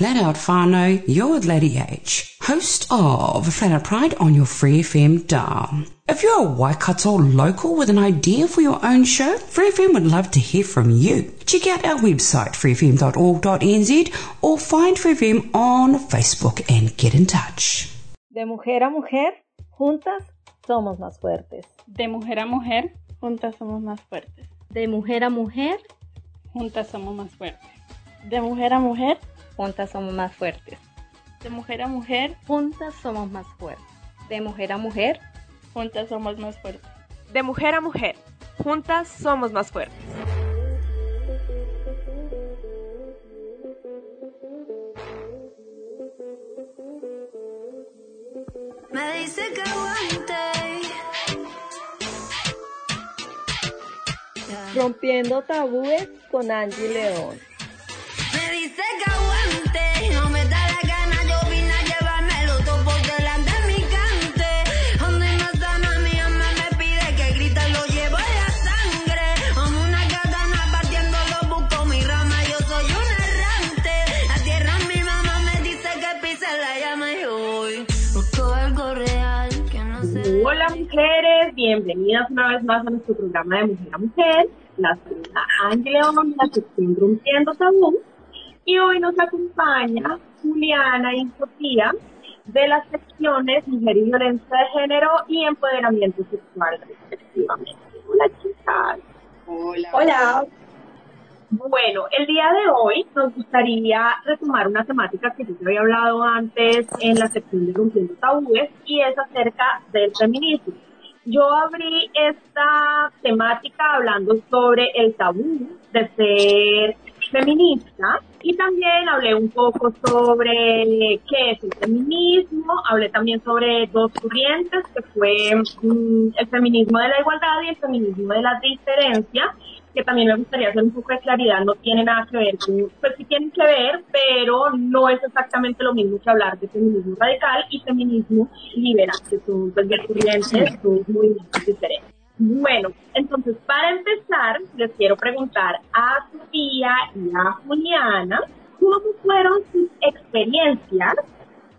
Flat Out Whānau, you're with Lady H, host of Flat Out Pride on your Free FM dial. If you're a Waikato local with an idea for your own show, Free FM would love to hear from you. Check out our website, freefm.org.nz, or find Free FM on Facebook and get in touch. De mujer a mujer, juntas somos más fuertes. De mujer a mujer, juntas somos más fuertes. De mujer a mujer, juntas somos más fuertes. De mujer a mujer, juntas somos más fuertes. De mujer a mujer, juntas somos más fuertes. De mujer a mujer, juntas somos más fuertes. De mujer a mujer, juntas somos más fuertes. Me dice que aguante. Rompiendo tabúes con Angie León. Mujeres, bienvenidas una vez más a nuestro programa de Mujer a Mujer. La saluda Ángel León, la sección Rompiendo Tabú. Y hoy nos acompaña Juliana y Sofía de las secciones Mujer y Violencia de Género y Empoderamiento Sexual, respectivamente. Hola chicas. Hola. Hola. Bueno, el día de hoy nos gustaría retomar una temática que yo te había hablado antes en la sección de Rompiendo Tabúes y es acerca del feminismo. Yo abrí esta temática hablando sobre el tabú de ser feminista y también hablé un poco sobre qué es el feminismo, hablé también sobre dos corrientes que fue mm, el feminismo de la igualdad y el feminismo de la diferencia que también me gustaría hacer un poco de claridad, no tiene nada que ver con, pues sí tienen que ver, pero no es exactamente lo mismo que hablar de feminismo radical y feminismo liberal, que son pues, de corrientes, son muy diferentes. Bueno, entonces para empezar, les quiero preguntar a Sofía y a Juliana, ¿cómo fueron sus experiencias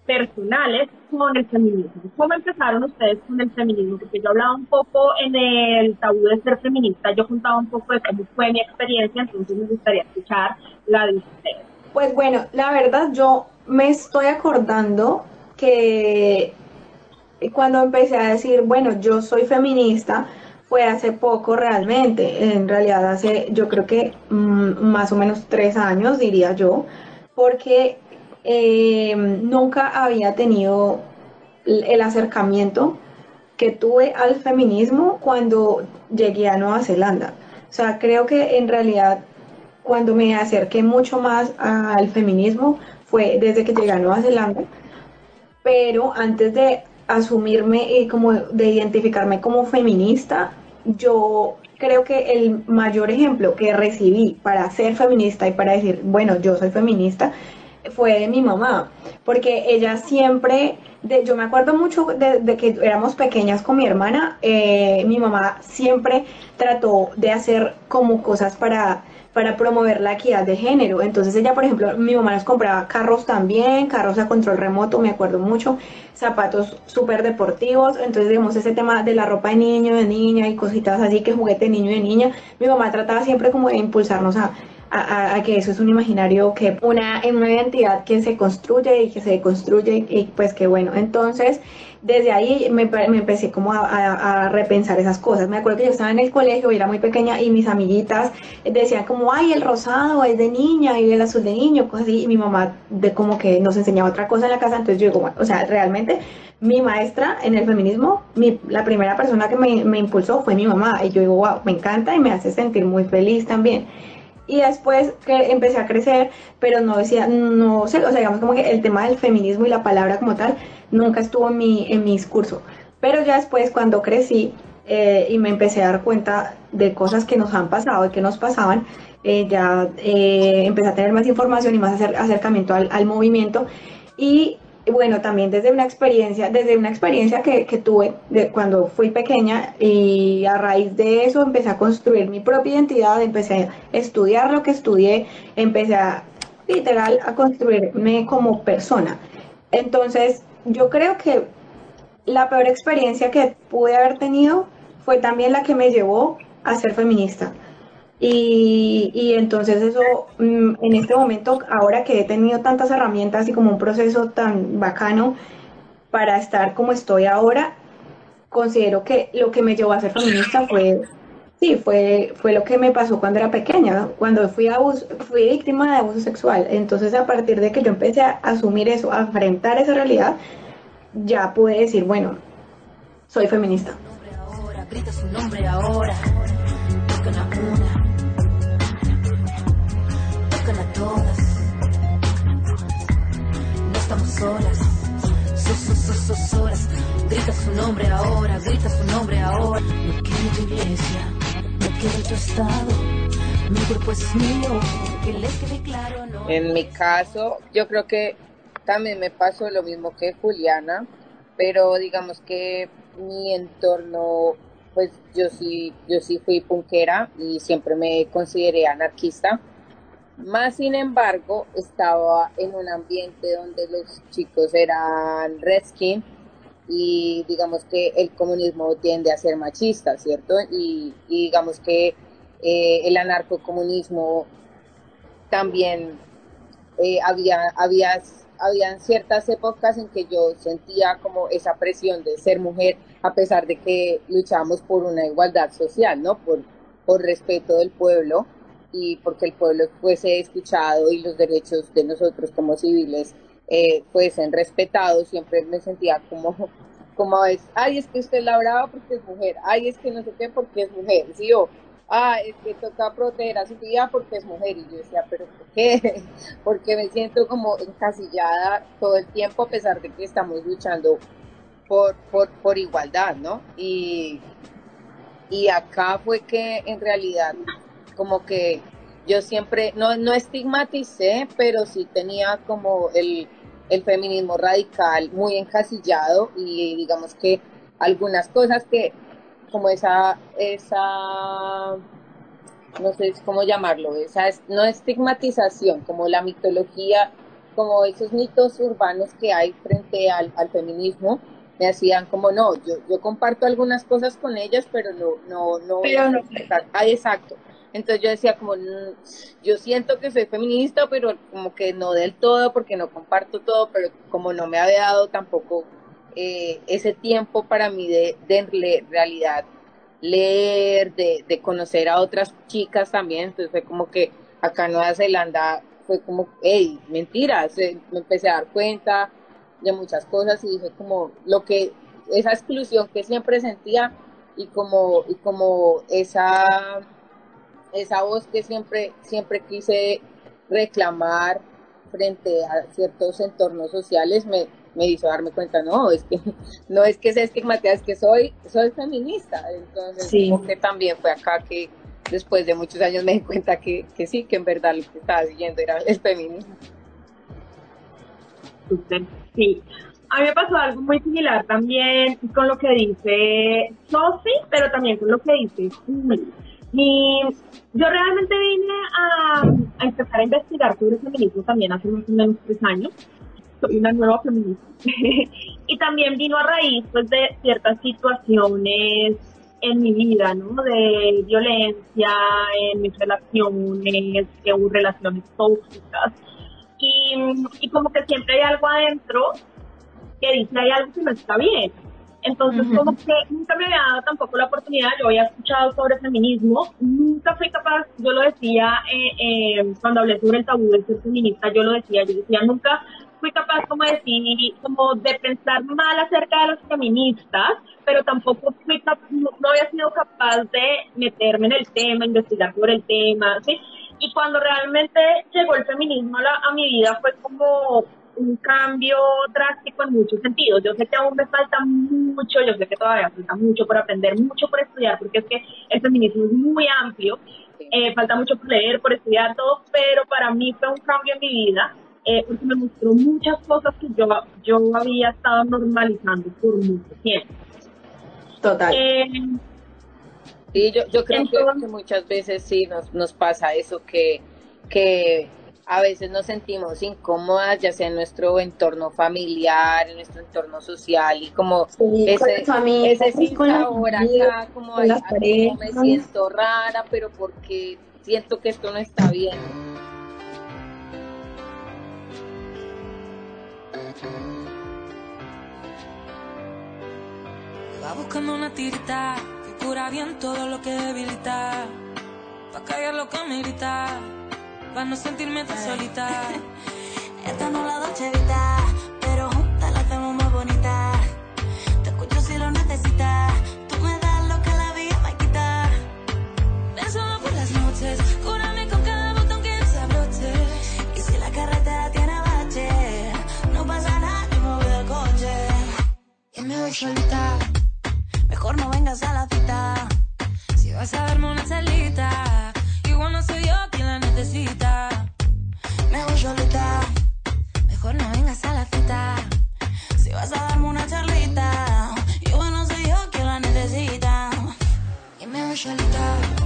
personales con el feminismo. ¿Cómo empezaron ustedes con el feminismo? Porque yo hablaba un poco en el tabú de ser feminista, yo contaba un poco de cómo fue mi experiencia, entonces me gustaría escuchar la de ustedes. Pues bueno, la verdad yo me estoy acordando que cuando empecé a decir, bueno, yo soy feminista, fue hace poco realmente, en realidad hace yo creo que mm, más o menos tres años diría yo, porque eh, nunca había tenido el acercamiento que tuve al feminismo cuando llegué a Nueva Zelanda. O sea, creo que en realidad cuando me acerqué mucho más al feminismo fue desde que llegué a Nueva Zelanda, pero antes de asumirme y como de identificarme como feminista, yo creo que el mayor ejemplo que recibí para ser feminista y para decir, bueno, yo soy feminista, fue de mi mamá, porque ella siempre, de, yo me acuerdo mucho de, que éramos pequeñas con mi hermana, eh, mi mamá siempre trató de hacer como cosas para, para promover la equidad de género. Entonces ella, por ejemplo, mi mamá nos compraba carros también, carros a control remoto, me acuerdo mucho, zapatos súper deportivos, entonces digamos ese tema de la ropa de niño, de niña y cositas así, que juguete de niño y de niña, mi mamá trataba siempre como de impulsarnos a a, que eso es un imaginario que una, una identidad que se construye y que se construye y pues que bueno, entonces desde ahí me, me empecé como a, repensar esas cosas. Me acuerdo que yo estaba en el colegio y era muy pequeña y mis amiguitas decían como, ay, el rosado es de niña y el azul de niño, cosas así, y mi mamá de como que nos enseñaba otra cosa en la casa, entonces yo digo, bueno, o sea, realmente mi maestra en el feminismo, mi, la primera persona que me, me impulsó fue mi mamá, y yo digo, wow, me encanta y me hace sentir muy feliz también y después que empecé a crecer, pero no decía, no sé, o sea, digamos como que el tema del feminismo y la palabra como tal nunca estuvo en mi, en mi discurso. Pero ya después cuando crecí eh, y me empecé a dar cuenta de cosas que nos han pasado y que nos pasaban, eh, ya eh, empecé a tener más información y más acercamiento al, al movimiento Y bueno, también desde una experiencia, desde una experiencia que, tuve de cuando fui pequeña y a raíz de eso empecé a construir mi propia identidad, empecé a estudiar lo que estudié, empecé a literal a construirme como persona. Entonces, yo creo que la peor experiencia que pude haber tenido fue también la que me llevó a ser feminista. Y, y entonces eso, mm, en este momento, ahora que he tenido tantas herramientas y como un proceso tan bacano para estar como estoy ahora, considero que lo que me llevó a ser feminista fue, sí, fue, fue lo que me pasó cuando era pequeña, cuando fui, abuso, fui víctima de abuso sexual. Entonces, a partir de que yo empecé a asumir eso, a enfrentar esa realidad, ya pude decir, bueno, soy feminista. En mi caso, yo creo que también me pasó lo mismo que Juliana, pero digamos que mi entorno, pues yo sí, yo sí fui punkera y siempre me consideré anarquista. Más sin embargo, estaba en un ambiente donde los chicos eran redskin y digamos que el comunismo tiende a ser machista, ¿cierto? Y, digamos que eh, el anarcocomunismo también eh, había, había, habían ciertas épocas en que yo sentía como esa presión de ser mujer, a pesar de que luchábamos por una igualdad social, ¿no? Por, por respeto del pueblo y porque el pueblo fuese escuchado y los derechos de nosotros como civiles eh, fuesen respetados, siempre me sentía como, como veces, ay, es que usted es la brava porque es mujer, ay, es que no sé qué porque es mujer, sí, o ah, es que toca proteger a su tía porque es mujer. Y yo decía, ¿pero por qué? Porque me siento como encasillada todo el tiempo a pesar de que estamos luchando por, por, por igualdad, ¿no? Y, y acá fue que en realidad como que yo siempre, no, no estigmaticé, pero sí tenía como el, el feminismo radical muy encasillado y digamos que algunas cosas que como esa, esa, no sé cómo llamarlo, esa es- no estigmatización, como la mitología, como esos mitos urbanos que hay frente al, al feminismo, me hacían como, no, yo, yo comparto algunas cosas con ellas, pero no, no, no. Pero no. Ah, exacto. Entonces yo decía como, "Mm, yo siento que soy feminista, pero como que no del todo, porque no comparto todo, pero como no me había dado tampoco eh, ese tiempo para mí de, de en le- realidad leer, de, de conocer a otras chicas también, entonces fue como que acá en Nueva Zelanda fue como, hey, mentiras, eh, me empecé a dar cuenta de muchas cosas y dije como lo que, esa exclusión que siempre sentía y como, y como esa, esa voz que siempre, siempre quise reclamar frente a ciertos entornos sociales me, me hizo darme cuenta, no, es que no es que sea estigmatizada, es que soy, soy feminista. Entonces, Sí. como que también fue acá que después de muchos años me di cuenta que, que sí, que en verdad lo que estaba siguiendo era el feminismo. Sí. A mí me pasó algo muy similar también con lo que dice Sophie, pero también con lo que dice Juli. Mi- yo realmente vine a, a empezar a investigar sobre feminismo también hace más o menos tres años. Soy una nueva feminista. y también vino a raíz pues, de ciertas situaciones en mi vida, ¿no? De violencia en mis relaciones, hubo relaciones tóxicas y, y como que siempre hay algo adentro que dice hay algo que no está bien. Entonces, como que nunca me había dado tampoco la oportunidad, yo había escuchado sobre feminismo, nunca fui capaz, yo lo decía eh, eh, cuando hablé sobre el tabú de ser feminista, yo lo decía, yo decía, nunca fui capaz como de decir, como de pensar mal acerca de los feministas, pero tampoco fui cap- no, no había sido capaz de meterme en el tema, investigar sobre el tema, ¿sí? Y cuando realmente llegó el feminismo a, la- a mi vida fue como un cambio drástico en muchos sentidos. Yo sé que aún me falta mucho, yo sé que todavía falta mucho por aprender, mucho por estudiar, porque es que el feminismo es muy amplio, eh, falta mucho por leer, por estudiar todo, pero para mí fue un cambio en mi vida eh, porque me mostró muchas cosas que yo, yo había estado normalizando por mucho tiempo. Total. Eh, Sí, yo, yo creo que- Entonces- que muchas veces sí nos, nos pasa eso, que, que a veces nos sentimos incómodas, ya sea en nuestro entorno familiar, en nuestro entorno social, y como Sí, con ese, ese con las sabor amigas, acá, como, con ay, me siento rara, pero porque siento que esto no está bien. Va buscando una tirita que cura bien todo lo que debilita. Pa' callar lo que me grita, pa' no sentirme tan solita. Esta no la Dolce Vita, pero juntas la hacemos más bonita. Te escucho si lo necesitas. Tú me das lo que la vida me quita. Solo por las noches, cúrame con cada botón que desabroche. Y si la carretera tiene bache, no pasa nada, yo me voy del coche. Y me voy solita, Mejor no vengas a la cita. si vas a darme una salita. Igual no soy yo necesita. Me voy solita. Mejor no vengas a la cita. Si vas a darme una charlita, y bueno, soy yo quien la necesita. Y me voy solita.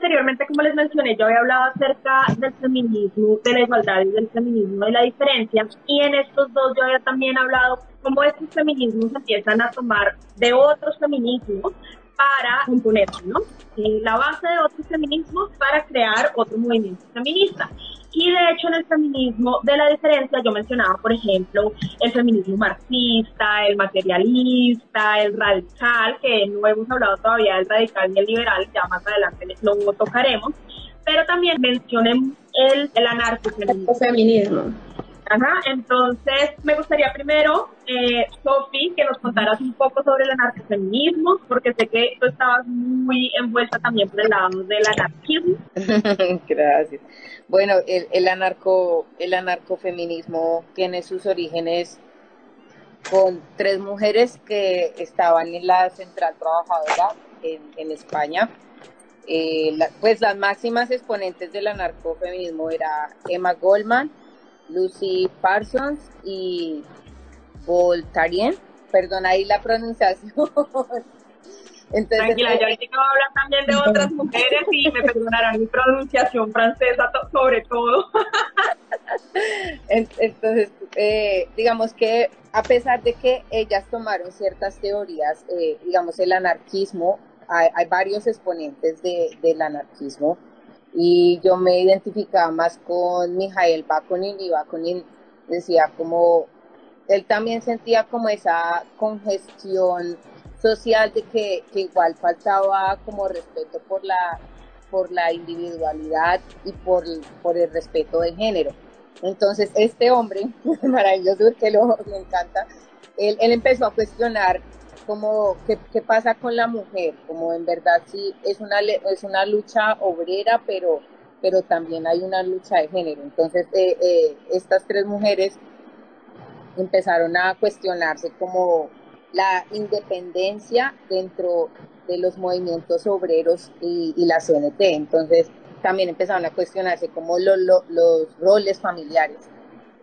Anteriormente, como les mencioné, yo había hablado acerca del feminismo, de la igualdad y del feminismo, de la diferencia. Y en estos dos yo había también hablado cómo estos feminismos empiezan a tomar de otros feminismos para componerse, ¿no? Eh, La base de otros feminismos para crear otro movimiento feminista. Y de hecho en el feminismo de la diferencia yo mencionaba, por ejemplo, el feminismo marxista, el materialista, el radical, que no hemos hablado todavía del radical y el liberal, ya más adelante lo tocaremos, pero también mencioné el, el anarcofeminismo. Ajá, entonces me gustaría primero, eh, Sofi, que nos contaras un poco sobre el anarcofeminismo, porque sé que tú estabas muy envuelta también por el lado del anarquismo. Gracias. Bueno, el, el anarco, el anarcofeminismo tiene sus orígenes con tres mujeres que estaban en la central trabajadora en, España. Eh, pues las máximas exponentes del anarcofeminismo era Emma Goldman, Lucy Parsons y Voltaire. Perdón ahí la pronunciación. Entonces, Tranquila, yo ahorita voy a hablar también de otras mujeres y me perdonarán mi pronunciación francesa to- sobre todo. En- Entonces, eh, digamos que a pesar de que ellas tomaron ciertas teorías, eh, digamos, el anarquismo, hay, hay varios exponentes de- del anarquismo y yo me identificaba más con Mijael Bakunin y Bakunin decía como, él también sentía como esa congestión social de que, que igual faltaba como respeto por la, por la individualidad y por, por el respeto de género. Entonces, este hombre, maravilloso, que lo, me encanta, él, él empezó a cuestionar como qué, qué, pasa con la mujer, como en verdad sí es una, es una lucha obrera, pero, pero también hay una lucha de género. Entonces, eh, eh, estas tres mujeres empezaron a cuestionarse como la independencia dentro de los movimientos obreros y, la CNT. Entonces, también empezaron a cuestionarse como lo, los roles familiares,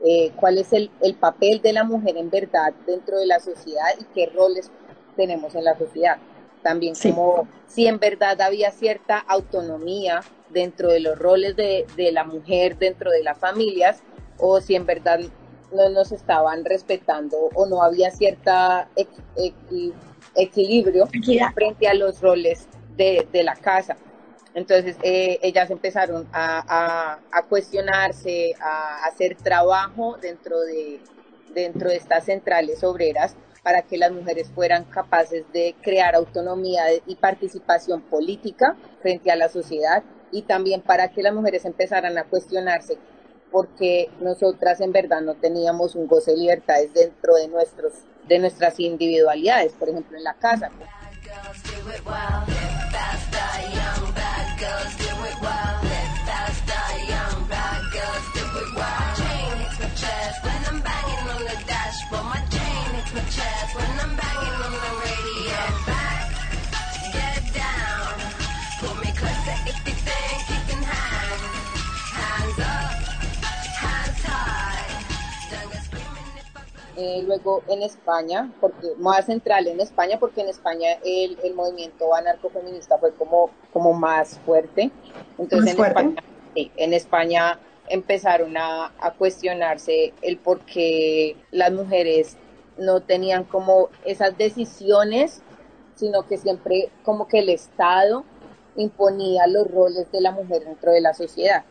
eh, cuál es el, el, papel de la mujer en verdad dentro de la sociedad y qué roles tenemos en la sociedad. También sí. como si en verdad había cierta autonomía dentro de los roles de, de, la mujer dentro de las familias o si en verdad no nos estaban respetando o no había cierta equ equ equilibrio Equidad. frente a los roles de, de la casa. Entonces eh, ellas empezaron a, a, a, cuestionarse, a hacer trabajo dentro de, dentro de estas centrales obreras para que las mujeres fueran capaces de crear autonomía y participación política frente a la sociedad y también para que las mujeres empezaran a cuestionarse porque nosotras en verdad no teníamos un goce de libertades dentro de nuestros de nuestras individualidades, por ejemplo en la casa. Eh, luego en España, porque más central en España, porque en España el, el movimiento anarcofeminista fue como, como más fuerte. Entonces ¿Más en, fuerte? España, sí, en España empezaron a, a, cuestionarse el por qué las mujeres no tenían como esas decisiones, sino que siempre como que el Estado imponía los roles de la mujer dentro de la sociedad.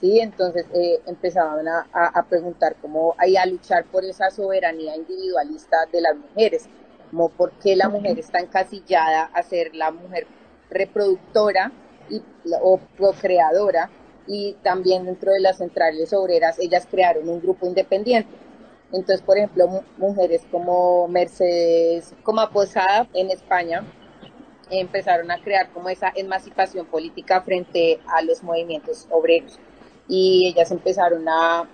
¿sí? Entonces eh, empezaban a, a, preguntar cómo hay a luchar por esa soberanía individualista de las mujeres, como por qué la mujer está encasillada a ser la mujer reproductora y, o procreadora y también dentro de las centrales obreras ellas crearon un grupo independiente. Entonces, por ejemplo, mujeres como Mercedes como Posada en España empezaron a crear como esa emancipación política frente a los movimientos obreros. Y ellas empezaron a,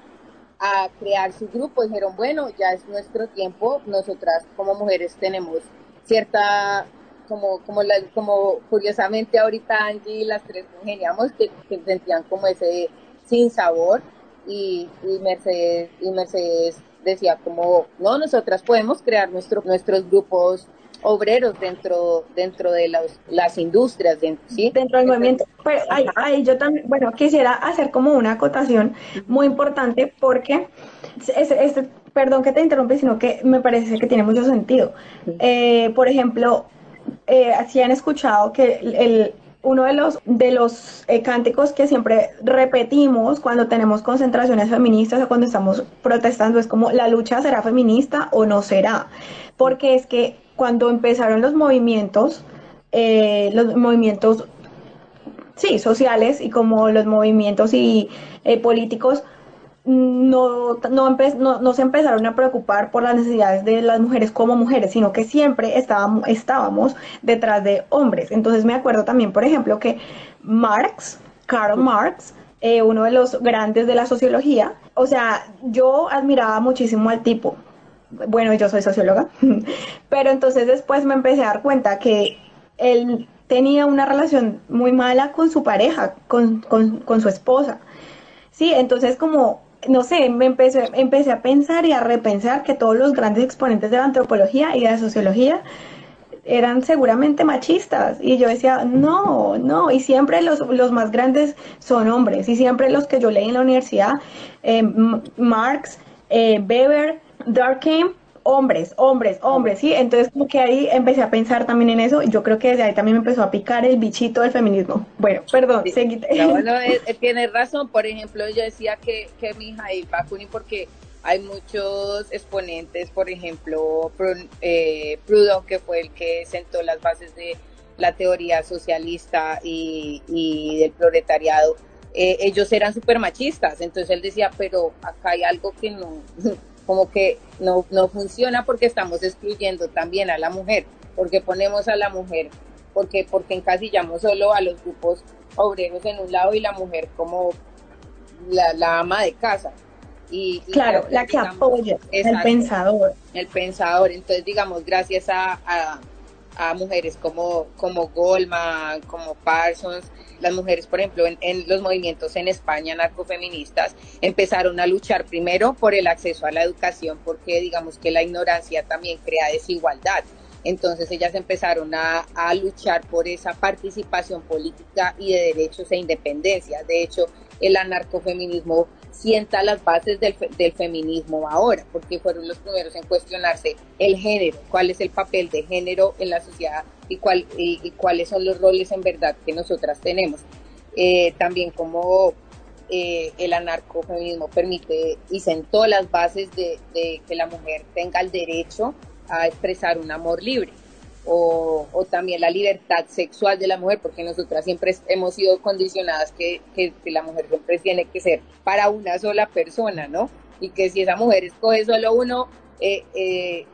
a crear su grupo, dijeron, bueno, ya es nuestro tiempo, nosotras como mujeres tenemos cierta, como, como, como curiosamente ahorita Angie y las tres congeniamos, que, que sentían como ese sin sabor y, Mercedes, y Mercedes decía como, no, nosotras podemos crear nuestro, nuestros grupos obreros dentro dentro de las, las industrias dentro, ¿sí? dentro del movimiento. Pero ahí, ahí, yo también bueno quisiera hacer como una acotación muy importante porque este, este, perdón que te interrumpe sino que me parece que tiene mucho sentido. Eh, por ejemplo eh, si han escuchado que el, uno de los, de los eh, cánticos que siempre repetimos cuando tenemos concentraciones feministas o cuando estamos protestando es como la lucha será feminista o no será, porque es que cuando empezaron los movimientos, eh, los movimientos, sí, sociales y como los movimientos y eh, políticos, no, no, no, no, se empezaron a preocupar por las necesidades de las mujeres como mujeres, sino que siempre estábamos, estábamos detrás de hombres. Entonces me acuerdo también, por ejemplo, que Marx, Karl Marx, eh, uno de los grandes de la sociología, o sea, yo admiraba muchísimo al tipo. Bueno, yo soy socióloga, pero entonces después me empecé a dar cuenta que él tenía una relación muy mala con su pareja, con, con, con su esposa. Sí, entonces como no sé, me empecé, empecé a pensar y a repensar que todos los grandes exponentes de la antropología y de la sociología eran seguramente machistas. Y yo decía, no, no, y siempre los, los más grandes son hombres. Y siempre los que yo leí en la universidad, eh, Marx, eh, Weber, Durkheim, hombres, hombres, hombres, ¿sí? Entonces como que ahí empecé a pensar también en eso y yo creo que desde ahí también me empezó a picar el bichito del feminismo. Bueno, perdón, sí. No, no, él, él tiene razón, por ejemplo, yo decía que, que mi hija y Bakuni porque hay muchos exponentes, por ejemplo, eh, Proudhon, que fue el que sentó las bases de la teoría socialista y, y del proletariado, eh, ellos eran súper machistas, entonces él decía, pero acá hay algo que no, como que no, no funciona porque estamos excluyendo también a la mujer, porque ponemos a la mujer, porque, porque encasillamos solo a los grupos obreros en un lado y la mujer como la, la ama de casa. Y, y Claro, la que digamos, apoya, el pensador. el pensador. Entonces, digamos, gracias a, a, a mujeres como, como Goldman, como Parsons, las mujeres, por ejemplo, en, los movimientos en España narcofeministas, empezaron a luchar primero por el acceso a la educación, porque digamos que la ignorancia también crea desigualdad. Entonces ellas empezaron a, a luchar por esa participación política y de derechos e independencia. De hecho, el anarcofeminismo sienta las bases del, del feminismo ahora, porque fueron los primeros en cuestionarse el género, cuál es el papel de género en la sociedad y, cuál, y, cuáles son los roles en verdad que nosotras tenemos. Eh, también como eh, el anarcofeminismo permite y sentó las bases de que la mujer tenga el derecho a expresar un amor libre. O, también la libertad sexual de la mujer, porque nosotras siempre hemos sido condicionadas que, que, la mujer siempre tiene que ser para una sola persona, ¿no? Y que si esa mujer escoge solo uno, eh, eh,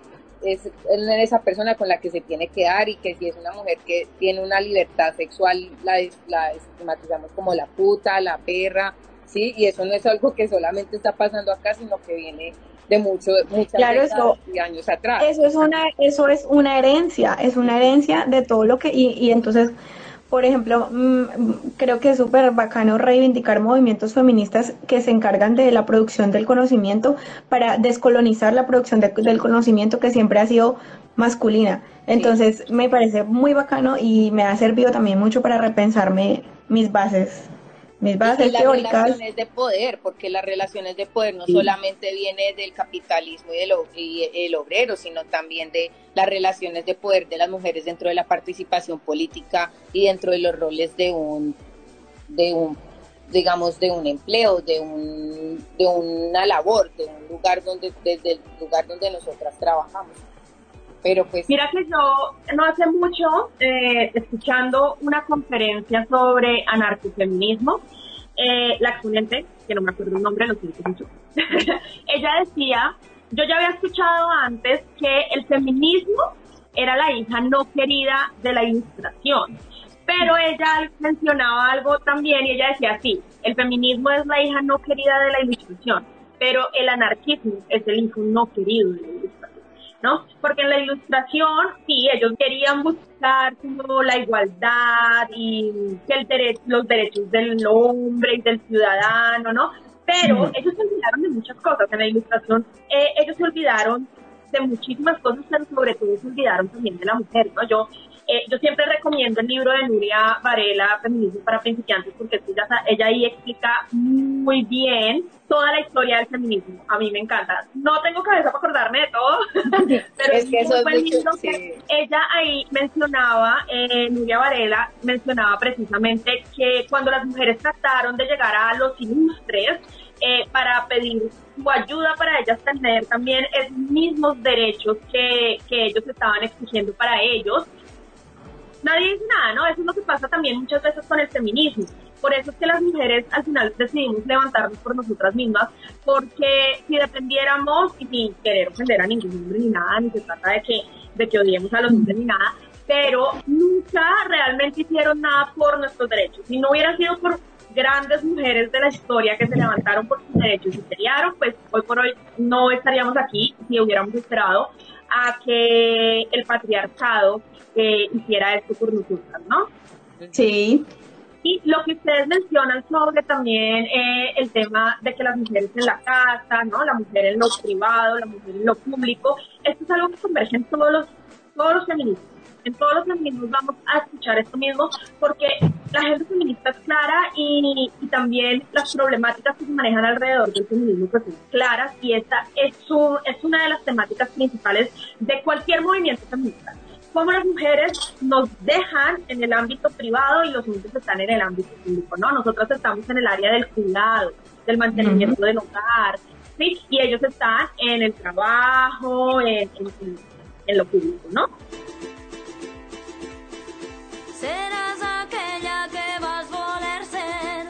es esa persona con la que se tiene que dar y que si es una mujer que tiene una libertad sexual, la, la estigmatizamos como la puta, la perra, ¿sí? Y eso no es algo que solamente está pasando acá, sino que viene de mucho, muchas Claro, décadas eso- y años atrás. Eso es una, eso es una herencia, es una herencia de todo lo que, y, y entonces, por ejemplo, mm, creo que es súper bacano reivindicar movimientos feministas que se encargan de la producción del conocimiento para descolonizar la producción de- del conocimiento que siempre ha sido masculina. Entonces, me parece muy bacano y me ha servido también mucho para repensarme mis bases, mis bases las teóricas. relaciones de poder, porque las relaciones de poder no Sí. solamente viene del capitalismo y, del, y el obrero, sino también de las relaciones de poder de las mujeres dentro de la participación política y dentro de los roles de un, de un digamos, de un empleo, de, un, de una labor, de un lugar donde, desde el lugar donde nosotras trabajamos. Pues Mira que yo no hace mucho, eh, escuchando una conferencia sobre anarcofeminismo, eh, la exponente, que no me acuerdo el nombre, lo siento mucho, ella decía, yo ya había escuchado antes que el feminismo era la hija no querida de la ilustración, pero ella mencionaba algo también y ella decía, sí, el feminismo es la hija no querida de la ilustración, pero el anarquismo es el hijo no querido de la ilustración. ¿No? Porque en la ilustración, sí, ellos querían buscar como la igualdad y el dere- los derechos del hombre y del ciudadano, ¿no? Pero ellos se olvidaron de muchas cosas. En la ilustración, eh, ellos se olvidaron de muchísimas cosas, pero sobre todo se olvidaron también de la mujer, ¿no? Yo, eh, yo siempre recomiendo el libro de Nuria Varela, Feminismo para principiantes, porque ella, ella ahí explica muy bien toda la historia del feminismo. A mí me encanta. No tengo cabeza para acordarme de todo, pero Es que eso es mucho, sí. que ella ahí mencionaba, eh, Nuria Varela mencionaba precisamente que cuando las mujeres trataron de llegar a los ilustres eh, para pedir su ayuda para ellas tener también esos mismos derechos que, que ellos estaban exigiendo para ellos, nadie dice nada, ¿no? Eso es lo que pasa también muchas veces con el feminismo. Por eso es que las mujeres al final decidimos levantarnos por nosotras mismas, porque si dependiéramos, y sin querer ofender a ningún hombre ni nada, ni se trata de que, de que odiemos a los hombres ni nada, pero nunca realmente hicieron nada por nuestros derechos. Si no hubiera sido por grandes mujeres de la historia que se levantaron por sus derechos y pelearon, pues hoy por hoy no estaríamos aquí si hubiéramos esperado a que el patriarcado eh, hiciera esto por nosotras, ¿no? Sí. Y lo que ustedes mencionan sobre también eh, el tema de que las mujeres en la casa, ¿no? La mujer en lo privado, la mujer en lo público, esto es algo que converge en todos los, todos los feminismos. En todos los feminismos vamos a escuchar esto mismo porque la gente feminista es clara y, y también las problemáticas que se manejan alrededor del feminismo pues son claras y esta es, un- es una de las temáticas principales de cualquier movimiento feminista cómo las mujeres nos dejan en el ámbito privado y los hombres están en el ámbito público, ¿no? Nosotros estamos en el área del cuidado, del mantenimiento del hogar, ¿sí? Y ellos están en el trabajo, en, en, en lo público, ¿no? Seràs aquella que vas voler ser.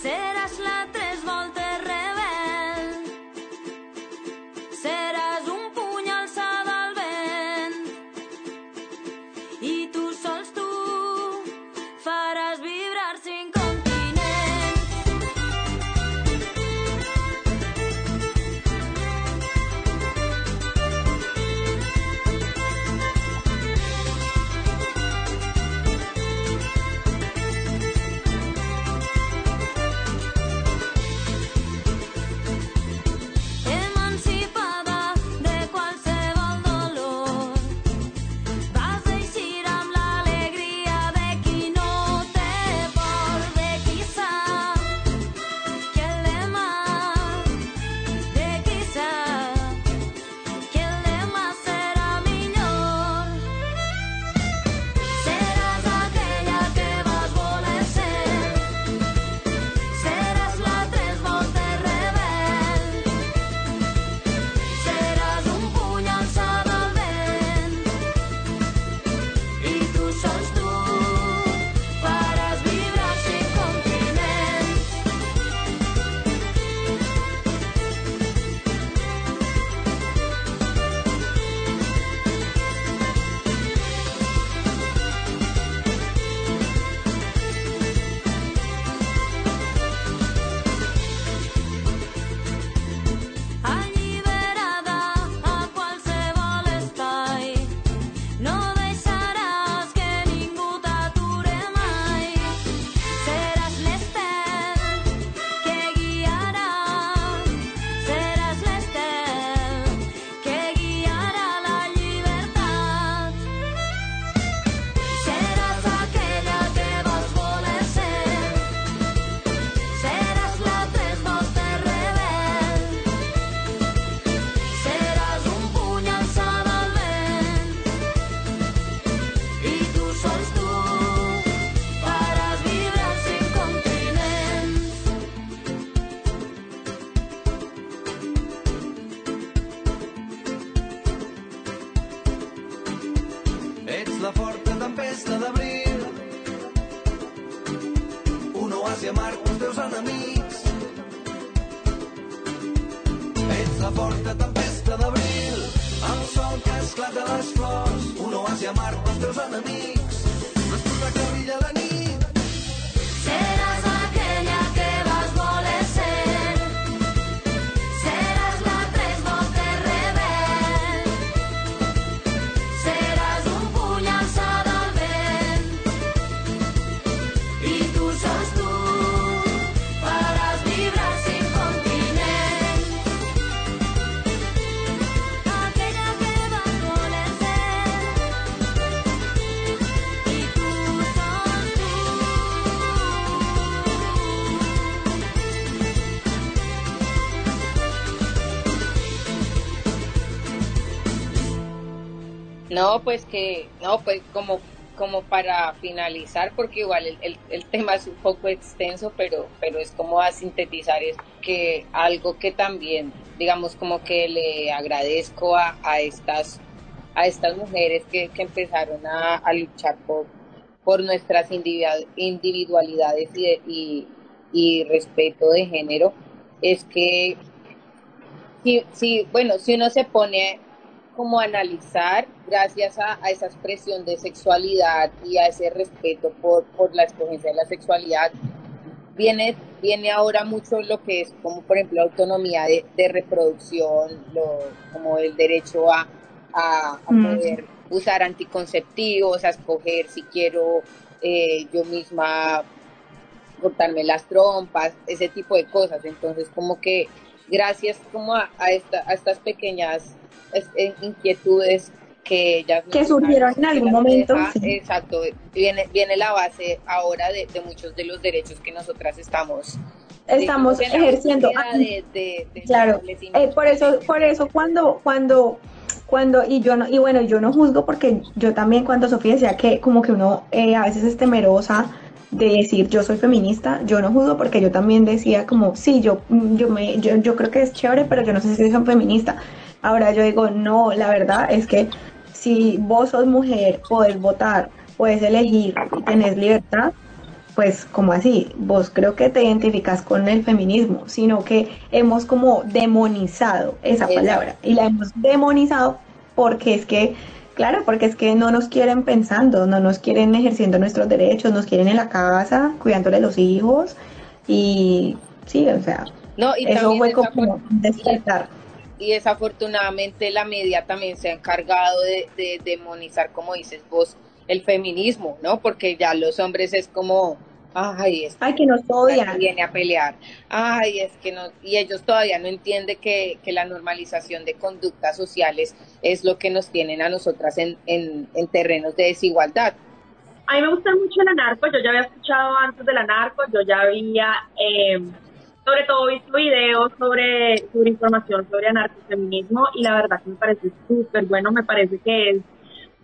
Seràs la tres voltes rebel. Seràs un puny alçat al vent. I tu sols tu faràs vibrar cinc tempesta d'abril, un oasi amarg pels teus enemics. Ets la forta tempesta d'abril, el sol que esclata les flors, un oasi amarg pels teus enemics. L'esporta que brilla la nit, Pues que, no, pues como, como para finalizar, porque igual el, el, tema es un poco extenso, pero, pero es como a sintetizar es que algo que también, digamos, como que le agradezco a, a estas, a estas mujeres que, que empezaron a, luchar por, por nuestras individual- individualidades y, de- y, y respeto de género, es que si, si, bueno, si uno se pone como analizar, gracias a, a esa expresión de sexualidad y a ese respeto por, por la escogencia de la sexualidad, viene, viene ahora mucho lo que es como por ejemplo autonomía de, de reproducción, lo, como el derecho a, a, a Mm. poder usar anticonceptivos, a escoger si quiero eh, yo misma cortarme las trompas, ese tipo de cosas. Entonces, como que gracias como a, a, esta, a estas pequeñas eh, inquietudes que ellas Que surgieron en algún momento, deja- sí. Exacto, viene, viene la base ahora de, de muchos de los derechos que nosotras estamos Estamos ejerciendo. de, de, Claro, eh, por eso, por eso cuando, cuando, cuando, y yo no, y bueno, yo no juzgo porque yo también cuando Sofía decía que como que uno eh, a veces es temerosa de decir yo soy feminista, yo no juzgo porque yo también decía como, sí, yo, yo, me, yo, yo creo que es chévere, pero yo no sé si soy feminista. Ahora yo digo, no, la verdad es que si vos sos mujer, podés votar, puedes elegir y tenés libertad, pues como así, vos creo que te identificas con el feminismo, sino que hemos como demonizado esa palabra y la hemos demonizado porque es que, claro, porque es que no nos quieren pensando, no nos quieren ejerciendo nuestros derechos, nos quieren en la casa, cuidándole a los hijos y sí, o sea, No, y eso fue como despertar. y desafortunadamente la media también se ha encargado de, de demonizar, como dices vos, el feminismo, ¿no? Porque ya los hombres es como, ay, es Ay, que nos odian. viene a pelear, ay, es que no, y ellos todavía no entienden que, que la normalización de conductas sociales es lo que nos tienen a nosotras en, en, en terrenos de desigualdad. A mí me gusta mucho el anarco, yo ya había escuchado antes del anarco, yo ya había, eh, sobre todo visto videos sobre, sobre información sobre anarcofeminismo y la verdad que me parece súper bueno, me parece que es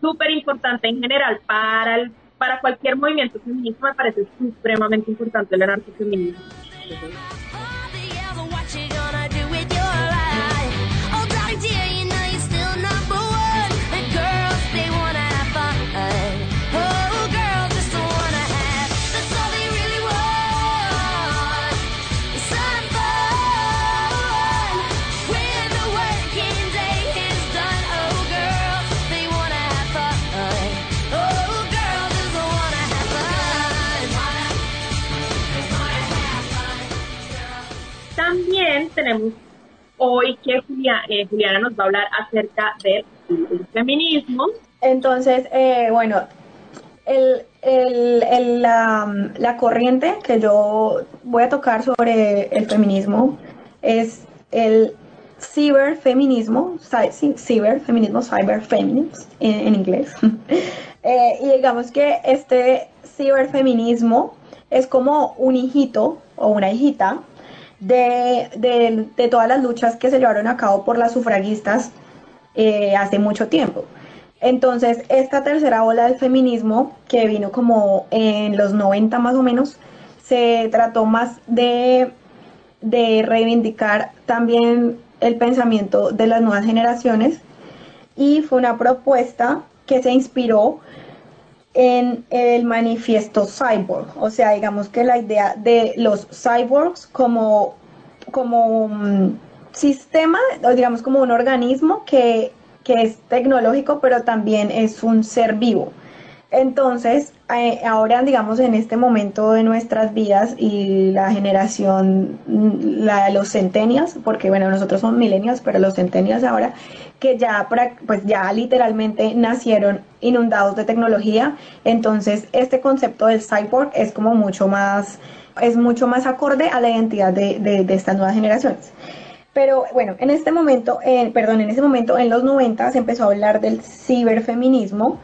súper importante en general para el, para cualquier movimiento feminista, me parece supremamente importante el anarcofeminismo. What que eh, Juliana nos va a hablar acerca del feminismo. Entonces, eh, bueno, el, la, corriente que yo voy a tocar sobre el feminismo es el ciberfeminismo, ciberfeminismo, cyberfeminism en, en inglés. Eh, y digamos que este ciberfeminismo es como un hijito o una hijita de, todas las luchas que se llevaron a cabo por las sufragistas eh, hace mucho tiempo. Entonces, esta tercera ola del feminismo, que vino como en los 90 más o menos, se trató más de reivindicar también el pensamiento de las nuevas generaciones y fue una propuesta que se inspiró en el manifiesto cyborg, o sea, digamos que la idea de los cyborgs como, como un sistema, o digamos como un organismo que, que es tecnológico, pero también es un ser vivo. Entonces, ahora, digamos, en este momento de nuestras vidas y la generación, mm, la, los centenias, porque bueno, nosotros somos milenios, pero los centenias ahora, que ya, pues ya literalmente nacieron inundados de tecnología, entonces este concepto del cyborg es como mucho más, es mucho más acorde a la identidad de, de, estas nuevas generaciones. Pero bueno, en este momento, perdón, en ese momento, en los 90 se empezó a hablar del ciberfeminismo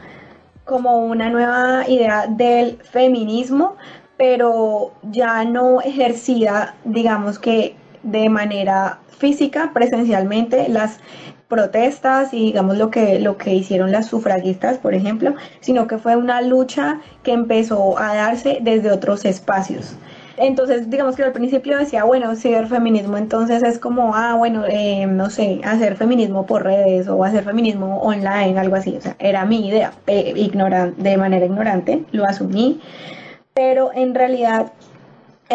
como una nueva idea del feminismo, pero ya no ejercida, digamos que de manera física, presencialmente, las protestas y digamos lo que lo que hicieron las sufragistas, por ejemplo, sino que fue una lucha que empezó a darse desde otros espacios. Entonces, digamos que al principio decía, bueno, ciberfeminismo, entonces es como, ah, bueno, eh, no sé, hacer feminismo por redes o hacer feminismo online, algo así. O sea, era mi idea, eh, ignoran- de manera ignorante, lo asumí, pero en realidad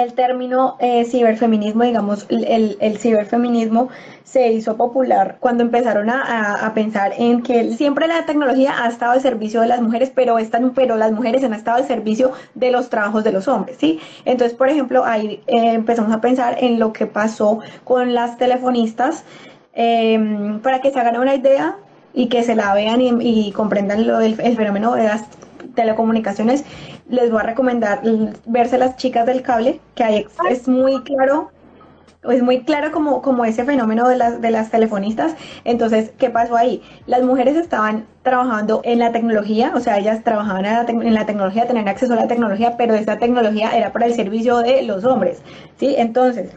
el término eh, ciberfeminismo, digamos, el, el ciberfeminismo se hizo popular cuando empezaron a, pensar en que siempre la tecnología ha estado al servicio de las mujeres, pero, están, pero las mujeres han estado al servicio de los trabajos de los hombres, ¿sí? Entonces, por ejemplo, ahí eh, empezamos a pensar en lo que pasó con las telefonistas, eh, para que se hagan una idea y que se la vean y, y comprendan lo del el fenómeno de las telecomunicaciones, les voy a recomendar verse las chicas del cable, que ahí es, muy claro, es muy claro como, como ese fenómeno de las, de las telefonistas. Entonces, ¿qué pasó ahí? Las mujeres estaban trabajando en la tecnología, o sea, ellas trabajaban en la, tec- en la tecnología, tenían acceso a la tecnología, pero esa tecnología era para el servicio de los hombres, ¿sí? Entonces,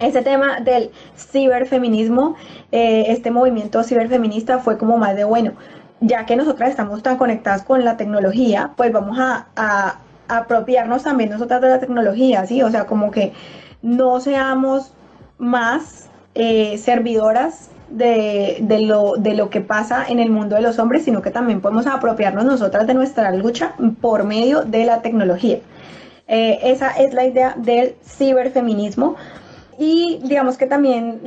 ese tema del ciberfeminismo, eh, este movimiento ciberfeminista fue como más de bueno, ya que nosotras estamos tan conectadas con la tecnología, pues vamos a, apropiarnos también nosotras de la tecnología, ¿sí? O sea, como que no seamos más eh, servidoras de, de lo, de lo que pasa en el mundo de los hombres, sino que también podemos apropiarnos nosotras de nuestra lucha por medio de la tecnología. Eh, esa es la idea del ciberfeminismo. Y digamos que también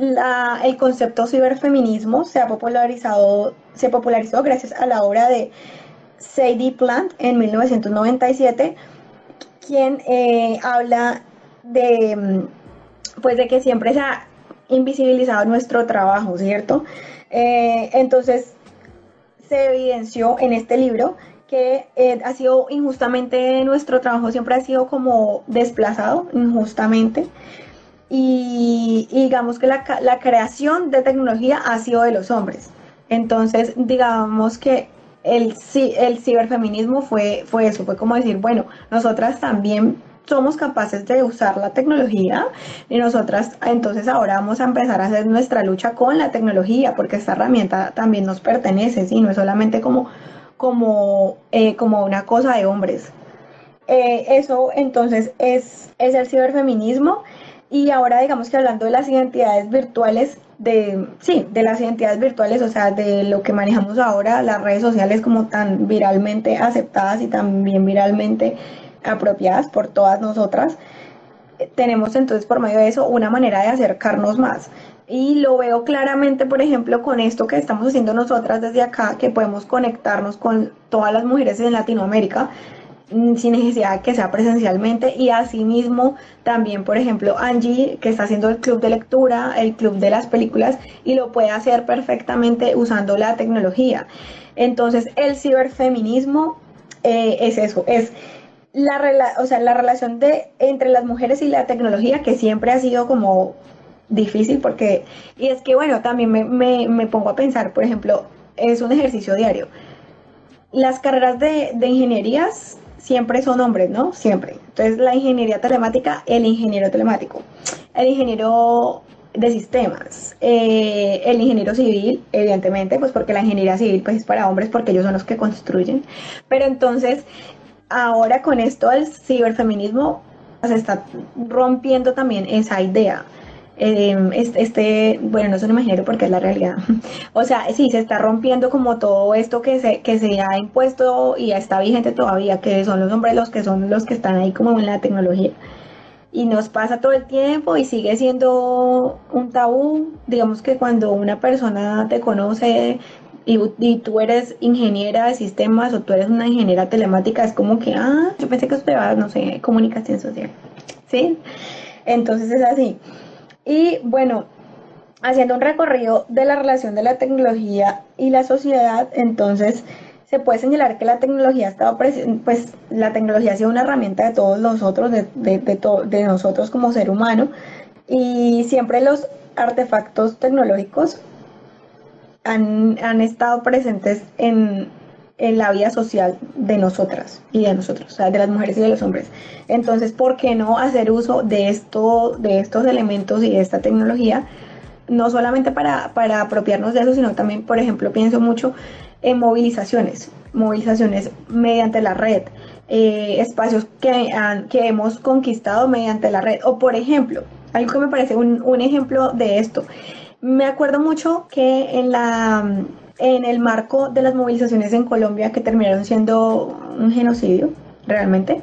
el concepto ciberfeminismo se ha popularizado, se popularizó gracias a la obra de Sadie Plant en 1997, quien eh, habla de, mm, pues de que siempre se ha invisibilizado nuestro trabajo, ¿cierto? Eh, entonces, se evidenció en este libro que eh, ha sido injustamente nuestro trabajo siempre ha sido como desplazado injustamente y, y digamos que la, la creación de tecnología ha sido de los hombres. Entonces, digamos que el, el ciberfeminismo fue, fue eso, fue como decir, bueno, nosotras también somos capaces de usar la tecnología y nosotras entonces ahora vamos a empezar a hacer nuestra lucha con la tecnología porque esta herramienta también nos pertenece, ¿sí? No es solamente como, como, eh, como una cosa de hombres. Eh, eso entonces es, es el ciberfeminismo y ahora digamos que hablando de las identidades virtuales, de, sí, de las identidades virtuales, o sea, de lo que manejamos ahora, las redes sociales como tan viralmente aceptadas y también viralmente apropiadas por todas nosotras, eh, tenemos entonces por medio de eso una manera de acercarnos más. Y lo veo claramente, por ejemplo, con esto que estamos haciendo nosotras desde acá, que podemos conectarnos con todas las mujeres en Latinoamérica sin necesidad que sea presencialmente y asimismo también por ejemplo Angie que está haciendo el club de lectura el club de las películas y lo puede hacer perfectamente usando la tecnología entonces el ciberfeminismo eh, es eso es la, rela- o sea, la relación de, entre las mujeres y la tecnología que siempre ha sido como difícil porque, y es que bueno, también me, me, me pongo a pensar, por ejemplo, es un ejercicio diario. Las carreras de, de ingenierías siempre son hombres, ¿no? Siempre. Entonces la ingeniería telemática, el ingeniero telemático, el ingeniero de sistemas, eh, el ingeniero civil, evidentemente, pues porque la ingeniería civil pues es para hombres porque ellos son los que construyen. Pero entonces ahora con esto del ciberfeminismo se está rompiendo también esa idea. Eh, este, bueno, no es un imaginario porque es la realidad. O sea, sí, se está rompiendo como todo esto que se, que se ha impuesto y está vigente todavía, que son los hombres los que son los que están ahí como en la tecnología. Y nos pasa todo el tiempo y sigue siendo un tabú. Digamos que cuando una persona te conoce y, y tú eres ingeniera de sistemas o tú eres una ingeniera telemática, es como que, ah, yo pensé que usted va, no sé, comunicación social. ¿Sí? Entonces es así. Y bueno, haciendo un recorrido de la relación de la tecnología y la sociedad, entonces se puede señalar que la tecnología presente, pues la tecnología ha sido una herramienta de todos nosotros, de, de, de, de nosotros como ser humano, y siempre los artefactos tecnológicos han, han estado presentes en, en la vida social de nosotras y de nosotros, o sea, de las mujeres y de los hombres. Entonces, ¿por qué no hacer uso de, esto, de estos elementos y de esta tecnología? No solamente para, para apropiarnos de eso, sino también, por ejemplo, pienso mucho en movilizaciones, movilizaciones mediante la red, eh, espacios que, han- que hemos conquistado mediante la red. O, por ejemplo, algo que me parece un, un ejemplo de esto. Me acuerdo mucho que en la en el marco de las movilizaciones en Colombia que terminaron siendo un genocidio, realmente,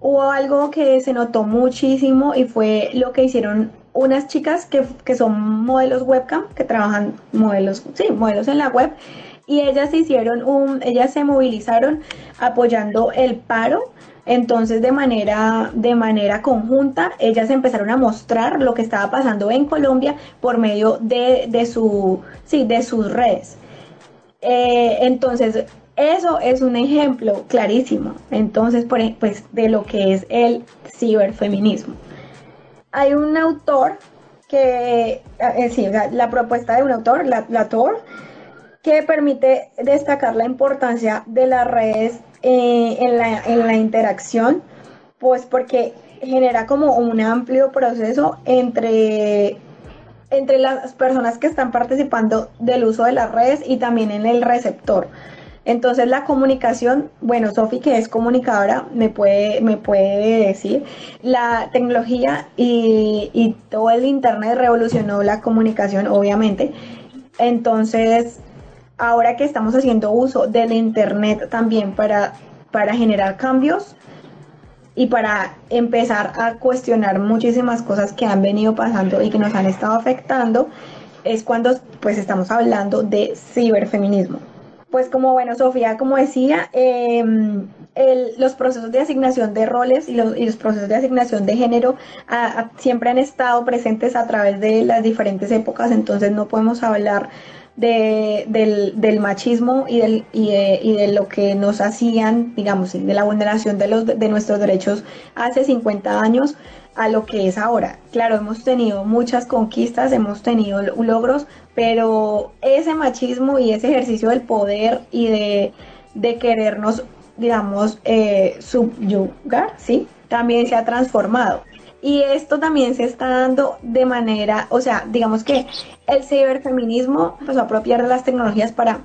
hubo algo que se notó muchísimo y fue lo que hicieron unas chicas que, que son modelos webcam, que trabajan modelos, sí, modelos en la web, y ellas hicieron un, ellas se movilizaron apoyando el paro entonces, de manera, de manera conjunta, ellas empezaron a mostrar lo que estaba pasando en Colombia por medio de, de, su, sí, de sus redes. Eh, entonces, eso es un ejemplo clarísimo, entonces, por, pues, de lo que es el ciberfeminismo. Hay un autor que, eh, sea, la propuesta de un autor, la, autor, que permite destacar la importancia de las redes eh, en la interacción, pues porque genera como un amplio proceso entre, entre las personas que están participando del uso de las redes y también en el receptor. Entonces la comunicación, bueno, Sofi que es comunicadora me puede, me puede decir, la tecnología y, y todo el Internet revolucionó la comunicación, obviamente. Entonces, ahora que estamos haciendo uso del Internet también para, para generar cambios y para empezar a cuestionar muchísimas cosas que han venido pasando y que nos han estado afectando, es cuando pues estamos hablando de ciberfeminismo. Pues como bueno, Sofía, como decía, eh, el, los procesos de asignación de roles y los, y los procesos de asignación de género a, a, siempre han estado presentes a través de las diferentes épocas, entonces no podemos hablar de, del, del, machismo y, del, y, de, y, de, lo que nos hacían, digamos, de la vulneración de, los, de nuestros derechos hace 50 años a lo que es ahora. Claro, hemos tenido muchas conquistas, hemos tenido logros, pero ese machismo y ese ejercicio del poder y de, de querernos, digamos, eh, subyugar, ¿sí? También se ha transformado. Y esto también se está dando de manera, o sea, digamos que el ciberfeminismo empezó a apropiar de las tecnologías para,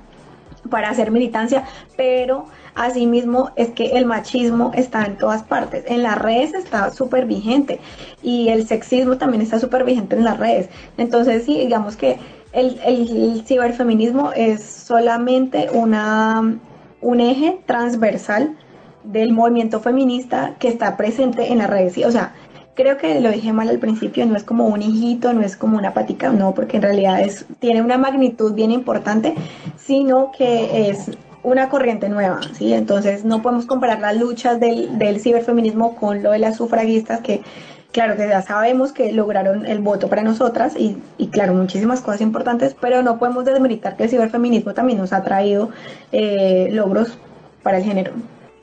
para hacer militancia, pero asimismo es que el machismo está en todas partes. En las redes está súper vigente y el sexismo también está súper vigente en las redes. Entonces, sí, digamos que el, el, ciberfeminismo es solamente una, un eje transversal del movimiento feminista que está presente en las redes. O sea, creo que lo dije mal al principio, no es como un hijito, no es como una patica, no, porque en realidad es, tiene una magnitud bien importante, sino que es una corriente nueva, ¿sí? Entonces no podemos comparar las luchas del, del ciberfeminismo con lo de las sufragistas que claro que ya sabemos que lograron el voto para nosotras y, y, claro, muchísimas cosas importantes, pero no podemos desmeritar que el ciberfeminismo también nos ha traído eh, logros para el género.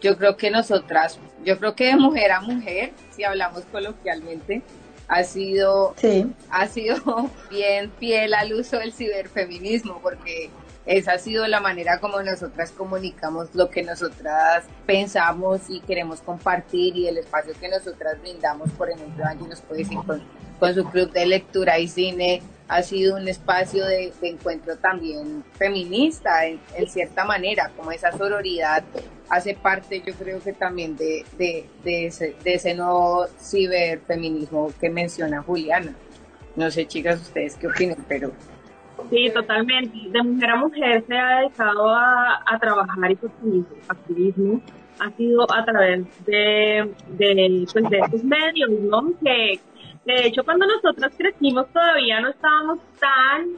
Yo creo que nosotras, yo creo que de mujer a mujer, si hablamos coloquialmente, ha sido, sí. ha sido bien fiel al uso del ciberfeminismo, porque esa ha sido la manera como nosotras comunicamos lo que nosotras pensamos y queremos compartir y el espacio que nosotras brindamos, por ejemplo, Angie nos puede decir con, con su club de lectura y cine, ha sido un espacio de, encuentro también feminista en, cierta manera, como esa sororidad hace parte yo creo que también de, ese, de ese nuevo ciberfeminismo que menciona Juliana. No sé chicas ustedes qué opinan, pero Sí, totalmente. De mujer a mujer se ha dedicado a, trabajar y construir activismo. Ha sido a través de, de, pues de estos medios, ¿no? Que de hecho cuando nosotros crecimos todavía no estábamos tan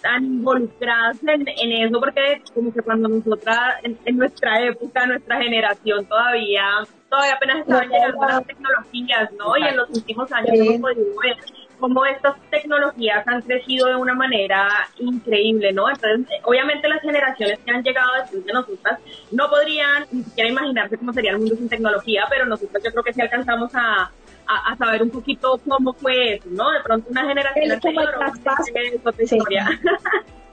tan involucradas en, en eso porque como que cuando nosotras en, en, nuestra época nuestra generación todavía todavía apenas estaban no, llegando las tecnologías no y en los últimos años sí. hemos podido ver cómo estas tecnologías han crecido de una manera increíble, ¿no? Entonces, obviamente las generaciones que han llegado después de nosotras no podrían ni siquiera imaginarse cómo sería el mundo sin tecnología, pero nosotros yo creo que sí alcanzamos a, a, a saber un poquito cómo fue eso, ¿no? De pronto una generación anterior, otra historia.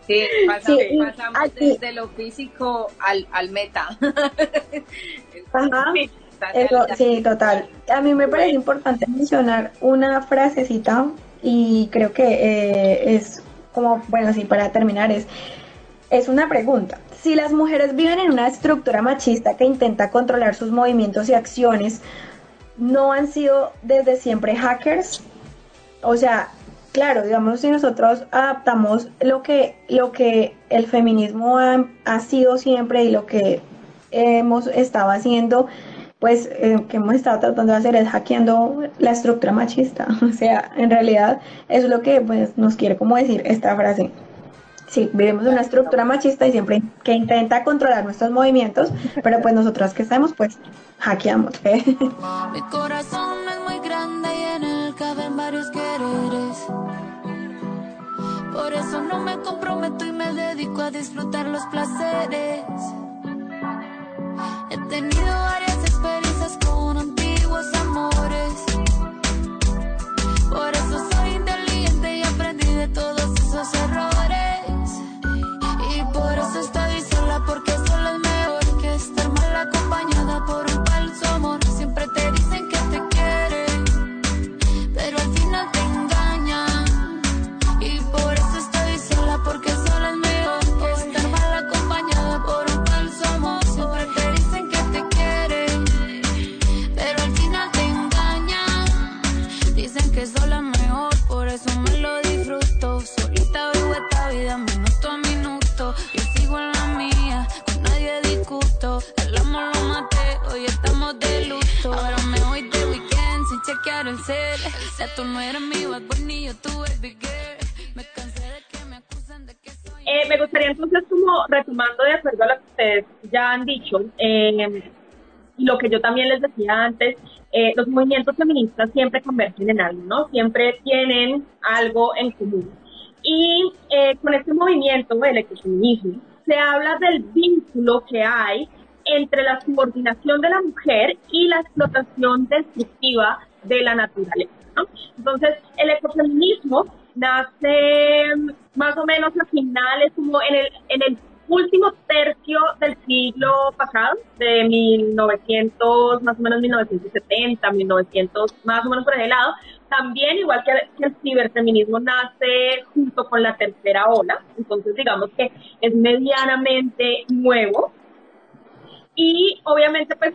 Sí, pasamos, sí, pasamos aquí. desde lo físico al, al meta. Ajá. Sí. Eso, sí, total. A mí me parece importante mencionar una frasecita y creo que eh, es como, bueno, sí, para terminar, es, es una pregunta. Si las mujeres viven en una estructura machista que intenta controlar sus movimientos y acciones, ¿no han sido desde siempre hackers? O sea, claro, digamos, si nosotros adaptamos lo que, lo que el feminismo ha, sido siempre y lo que hemos estado haciendo, pues eh, que hemos estado tratando de hacer es hackeando la estructura machista. O sea, en realidad eso es lo que pues, nos quiere como decir esta frase. Sí, vivimos en una estructura machista y siempre que intenta controlar nuestros movimientos, pero pues nosotros que sabemos, pues hackeamos. ¿eh? Mi corazón es muy grande y en él caben varios quereres. Por eso no me comprometo y me dedico a disfrutar los placeres. He tenido varias retomando de acuerdo a lo que ustedes ya han dicho, eh, y lo que yo también les decía antes, eh, los movimientos feministas siempre convergen en algo, ¿no? Siempre tienen algo en común. Y eh, con este movimiento, el ecofeminismo, se habla del vínculo que hay entre la subordinación de la mujer y la explotación destructiva de la naturaleza. ¿no? Entonces, el ecofeminismo nace más o menos a finales, como en el, en el último tercio del siglo pasado, de 1900, más o menos 1970, 1900, más o menos por ese lado. También, igual que el, ciberfeminismo, nace junto con la tercera ola, entonces digamos que es medianamente nuevo. Y obviamente, pues,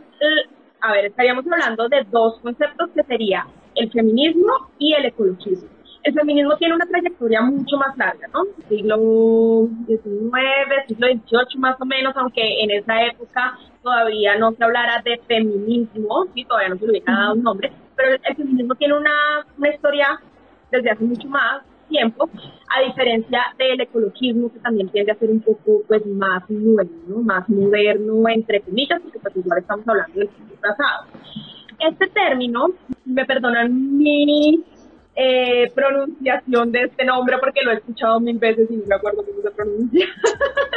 a ver, estaríamos hablando de dos conceptos que sería el feminismo y el ecologismo. El feminismo tiene una trayectoria mucho más larga, ¿no? Siglo XIX, siglo XVIII más o menos, aunque en esa época todavía no se hablara de feminismo, sí, todavía no se le hubiera dado un nombre, pero el, feminismo tiene una, una historia desde hace mucho más tiempo, a diferencia del ecologismo que también tiende a ser un poco pues más nuevo, ¿no? más moderno entre comillas, porque pues igual estamos hablando del siglo pasado. Este término, me perdonan mi eh, pronunciación de este nombre porque lo he escuchado mil veces y no me acuerdo cómo se pronuncia.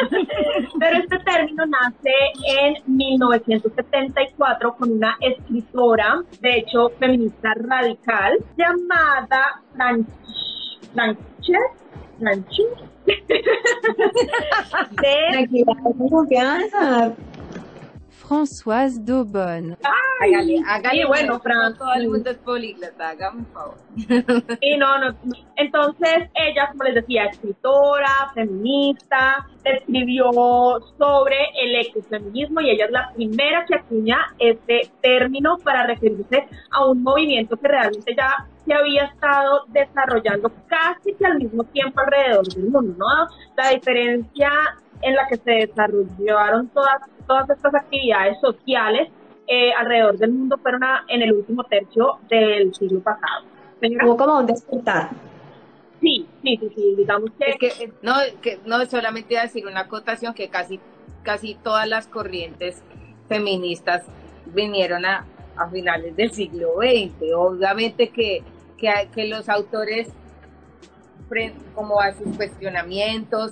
Pero este término nace en 1974 con una escritora, de hecho feminista radical, llamada Fran- Frances Frances de confianza. Françoise Daubonne. Hágale, hágale. Sí, bueno, no Fran, todo el mundo es políglota, hágame un favor. Sí, no, no. no. Entonces, ella, como les decía, escritora, feminista, escribió sobre el ecofeminismo y ella es la primera que acuña este término para referirse a un movimiento que realmente ya se había estado desarrollando casi que al mismo tiempo alrededor del mundo, ¿no? La diferencia en la que se desarrollaron todas, todas estas actividades sociales eh, alrededor del mundo fueron a- en el último tercio del siglo pasado. Señora. Hubo como un despertar. Sí, sí, sí, sí, digamos que... Es que, no, que no solamente iba a decir una acotación que casi, casi todas las corrientes feministas vinieron a, a finales del siglo XX. Obviamente que, que, que los autores, como a sus cuestionamientos,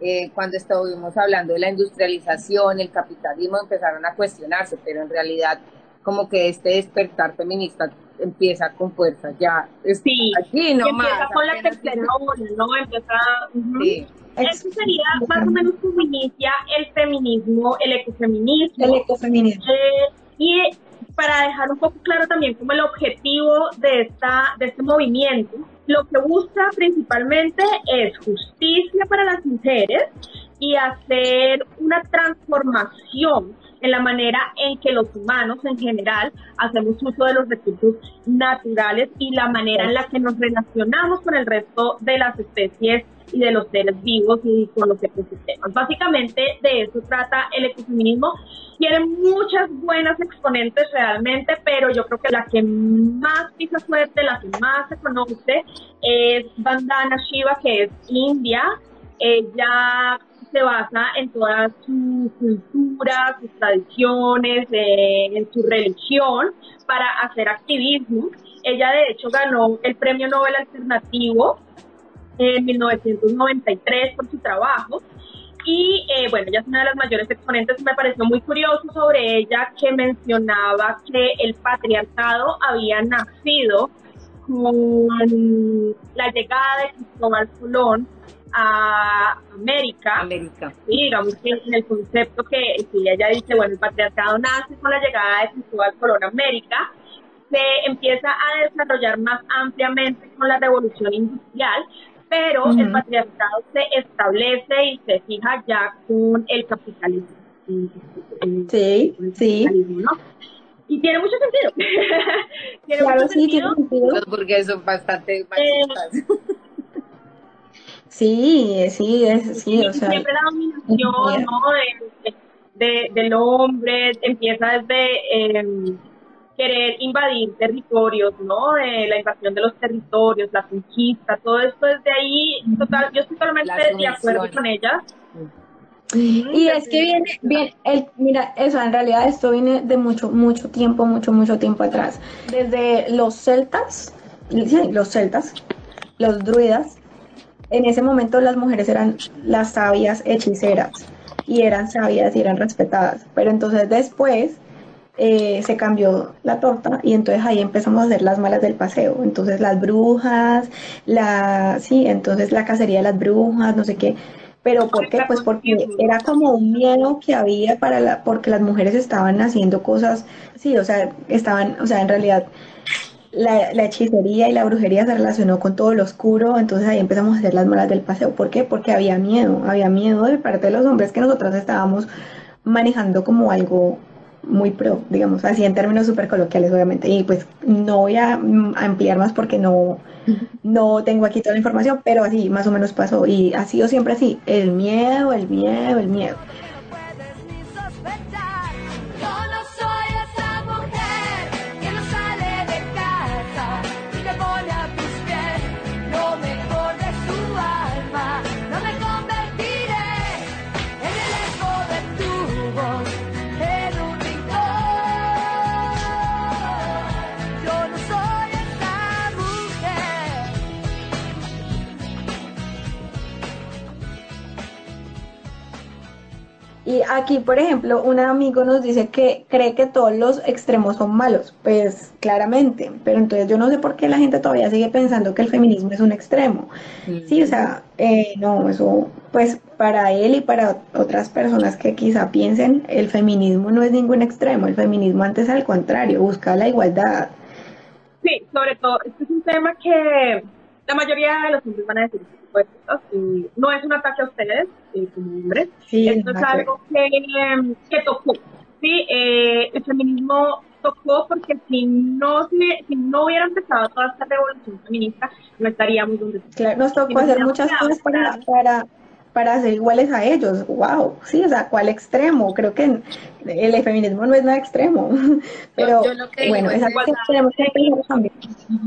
eh, cuando estuvimos hablando de la industrialización, el capitalismo, empezaron a cuestionarse, pero en realidad como que este despertar feminista empieza con fuerza ya. Es Sí, aquí y nomás. empieza con la tercera ola, ¿no? Empieza... ujú. Sí. Eso sería más o menos como inicia el feminismo, el ecofeminismo. El ecofeminismo. Eh, y para dejar un poco claro también como el objetivo de, esta, de este movimiento, lo que busca principalmente es justicia para las mujeres y hacer una transformación en la manera en que los humanos en general hacemos uso de los recursos naturales y la manera en la que nos relacionamos con el resto de las especies y de los seres vivos y con los ecosistemas. Básicamente de eso trata el ecofeminismo. Tiene muchas buenas exponentes realmente, pero yo creo que la que más pisa fuerte, la que más se conoce es Vandana Shiva, que es India. Ella se basa en toda su cultura, sus tradiciones, eh, en su religión para hacer activismo. Ella de hecho ganó el Premio Nobel Alternativo en 1993 por su trabajo. Y eh, bueno, ella es una de las mayores exponentes. Me pareció muy curioso sobre ella que mencionaba que el patriarcado había nacido con la llegada de Cristóbal Colón a América. América. Sí, digamos que en el concepto que sí, ella dice, bueno, el patriarcado nace con la llegada de Cristóbal Colón a América, se empieza a desarrollar más ampliamente con la revolución industrial, pero el Ujú. patriarcado se establece y se fija ya con el capitalismo. Sí, sí. ¿no? Y tiene mucho sentido. tiene Claro, mucho sí, tiene sentido. sentido. Los burgueses son bastante machistas. Sí, sí, es, sí, o sea, siempre la dominación. ¿no? de, de- del hombre empieza desde eh, querer invadir territorios, ¿no? De la invasión de los territorios, la conquista, todo esto desde ahí, total, yo estoy totalmente de acuerdo con ella. Y es que viene, viene el, mira, eso en realidad esto viene de mucho, mucho tiempo, mucho, mucho tiempo atrás. Desde los celtas, sí, los celtas, los druidas, en ese momento las mujeres eran las sabias hechiceras y eran sabias y eran respetadas. Pero entonces después eh, se cambió la torta y entonces ahí empezamos a hacer las malas del paseo. Entonces las brujas, la, sí, entonces la cacería de las brujas, no sé qué. Pero ¿por qué? Pues porque era como un miedo que había para la, porque las mujeres estaban haciendo cosas, sí, o sea, estaban, o sea, en realidad la, la hechicería y la brujería se relacionó con todo lo oscuro, entonces ahí empezamos a hacer las malas del paseo. ¿Por qué? Porque había miedo, había miedo de parte de los hombres que nosotros estábamos manejando como algo muy pro, digamos, así en términos súper coloquiales, obviamente. Y pues no voy a mm, ampliar más porque no, no tengo aquí toda la información, pero así más o menos pasó. Y ha sido siempre así, el miedo, el miedo, el miedo. Aquí, por ejemplo, un amigo nos dice que cree que todos los extremos son malos, pues claramente, pero entonces yo no sé por qué la gente todavía sigue pensando que el feminismo es un extremo. Sí, o sea, eh, no, eso, pues para él y para otras personas que quizá piensen, el feminismo no es ningún extremo, el feminismo antes al contrario, busca la igualdad. Sí, sobre todo, este es un tema que la mayoría de los hombres van a decir y no es un ataque a ustedes eh, como hombres, Sí, esto es algo que, eh, que tocó, ¿sí? Eh, el feminismo tocó porque si no, se- si no hubiera empezado toda esta revolución feminista, no estaríamos donde estamos. Claro, nos tocó hacer muchas cosas para, para, para ser iguales a ellos. Wow, sí, o sea, ¿cuál extremo? Creo que el feminismo no es nada extremo, pero yo lo que bueno, es algo que tenemos que.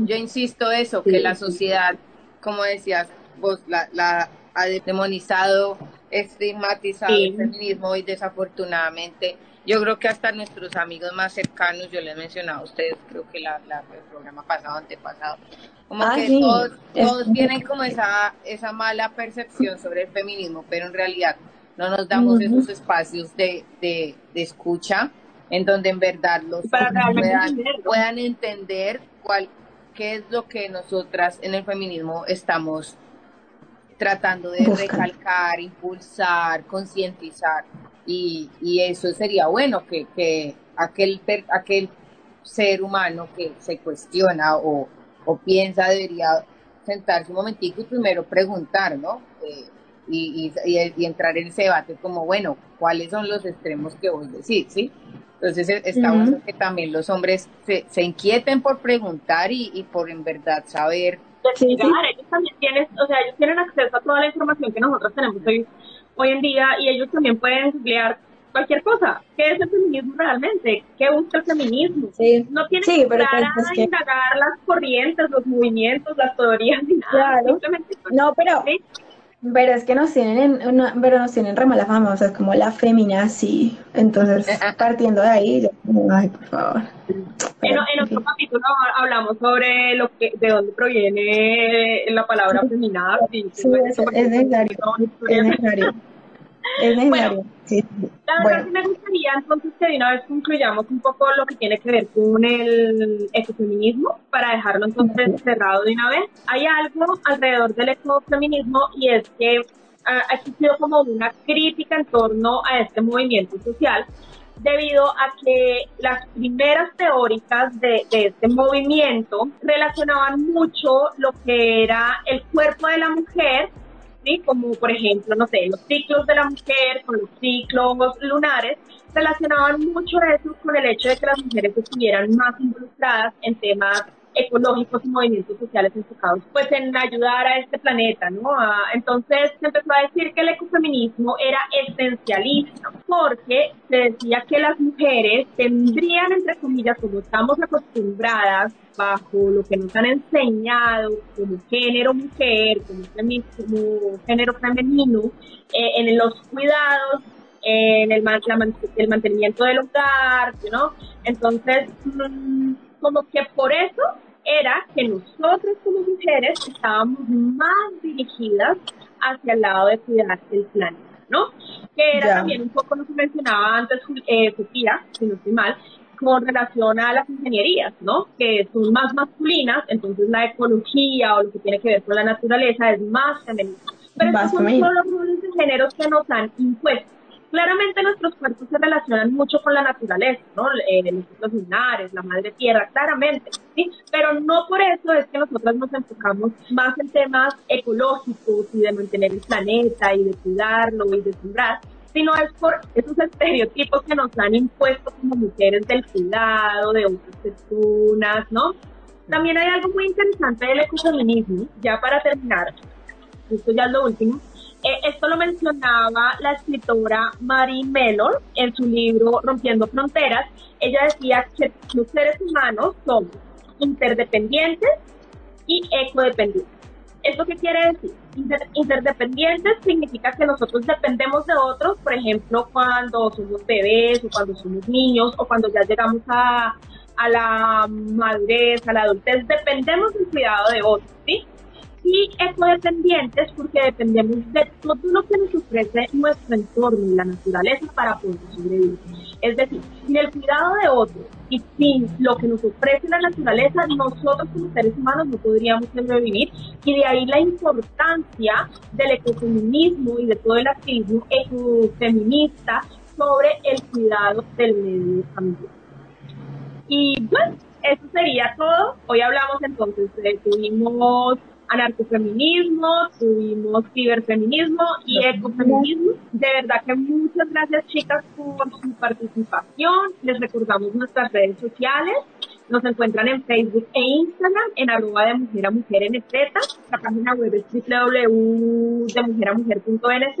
Yo insisto eso, Sí, que la sociedad, como decías vos, la, la ha demonizado, estigmatizado Sí. el feminismo y desafortunadamente yo creo que hasta nuestros amigos más cercanos, yo les he mencionado a ustedes, creo que la, la- el programa pasado, antepasado, como Ah, que todos, todos tienen como esa, esa mala percepción sobre el feminismo, pero en realidad no nos damos esos espacios de, de, de escucha en donde en verdad los Para puedan, puedan entender cuál, qué es lo que nosotras en el feminismo estamos tratando de recalcar, impulsar, concientizar. Y, y eso sería bueno, que, que aquel, aquel ser humano que se cuestiona o, o piensa debería sentarse un momentico y primero preguntar, ¿no? Eh, y, y, entrar en ese debate como, bueno, ¿cuáles son los extremos que vos decís, sí? Entonces eh, está bueno que también los hombres se, se inquieten por preguntar y, y por en verdad saber investigar, ellos también tienen, o sea, ellos tienen acceso a toda la información que nosotros tenemos hoy, hoy en día y ellos también pueden emplear cualquier cosa. ¿Qué es el feminismo realmente? ¿Qué busca el feminismo? No tienen Sí, que entrar pues, a que- indagar las corrientes, los movimientos, las teorías, ni nada. Claro. Simplemente No, pero, pero es que nos tienen, en una- pero nos tienen re mala fama, o sea, es como la feminazi. Entonces, partiendo de ahí, yo ay, por favor. En, Pero, en otro capítulo hablamos sobre lo que, de dónde proviene la palabra feminazi. Sí, es, es necesario, es necesario. Es necesario. sí, sí. La verdad Bueno, sí me gustaría entonces que de una vez concluyamos un poco lo que tiene que ver con el ecofeminismo para dejarlo entonces cerrado de una vez. Hay algo alrededor del ecofeminismo y es que ah, ha existido como una crítica en torno a este movimiento social debido a que las primeras teóricas de, de este movimiento relacionaban mucho lo que era el cuerpo de la mujer ¿sí? Como por ejemplo, no sé, los ciclos de la mujer con los ciclos lunares, relacionaban mucho eso con el hecho de que las mujeres estuvieran más involucradas en temas ecológicos y movimientos sociales enfocados pues en ayudar a este planeta, ¿no? Entonces se empezó a decir que el ecofeminismo era esencialista porque se decía que las mujeres tendrían, entre comillas, como estamos acostumbradas bajo lo que nos han enseñado como género mujer, como, como género femenino, eh, en los cuidados, en el, la el mantenimiento del hogar, ¿no? Entonces, mm, como que por eso era que nosotros como mujeres estábamos más dirigidas hacia el lado de cuidar el planeta, ¿no? Que era Ya. también un poco lo que mencionaba antes eh, Sofía, si no estoy mal, con relación a las ingenierías, ¿no? Que son más masculinas, entonces la ecología o lo que tiene que ver con la naturaleza es más femenina. Pero estos son solo los roles de géneros que nos han impuesto. Claramente nuestros cuerpos se relacionan mucho con la naturaleza, ¿no? Eh, los ciclos lunares, la madre tierra, claramente, ¿sí? Pero no por eso es que nosotras nos enfocamos más en temas ecológicos y de mantener el planeta y de cuidarlo y de sembrar, sino es por esos estereotipos que nos han impuesto como mujeres del cuidado, de otras personas, ¿no? También hay algo muy interesante del ecofeminismo, ya para terminar, esto ya es lo último. Eh, esto lo mencionaba la escritora Marie Mellor en su libro Rompiendo Fronteras. Ella decía que los seres humanos somos interdependientes y ecodependientes. ¿Esto qué quiere decir? Inter- interdependientes significa que nosotros dependemos de otros, por ejemplo, cuando somos bebés o cuando somos niños o cuando ya llegamos a, a la madurez, a la adultez, dependemos del cuidado de otros, ¿sí? Y ecodependientes porque dependemos de todo lo que nos ofrece nuestro entorno y la naturaleza para poder sobrevivir. Es decir, sin el cuidado de otros y sin lo que nos ofrece la naturaleza, nosotros como seres humanos no podríamos sobrevivir y de ahí la importancia del ecofeminismo y de todo el activismo ecofeminista sobre el cuidado del medio ambiente. Y bueno, eso sería todo. Hoy hablamos entonces, de, tuvimos anarcofeminismo, tuvimos ciberfeminismo y ecofeminismo. De verdad que muchas gracias chicas por su participación. Les recordamos nuestras redes sociales. Nos encuentran en Facebook e Instagram en arroba de mujer a mujer NZ. La página web es www.demujeramujer.nz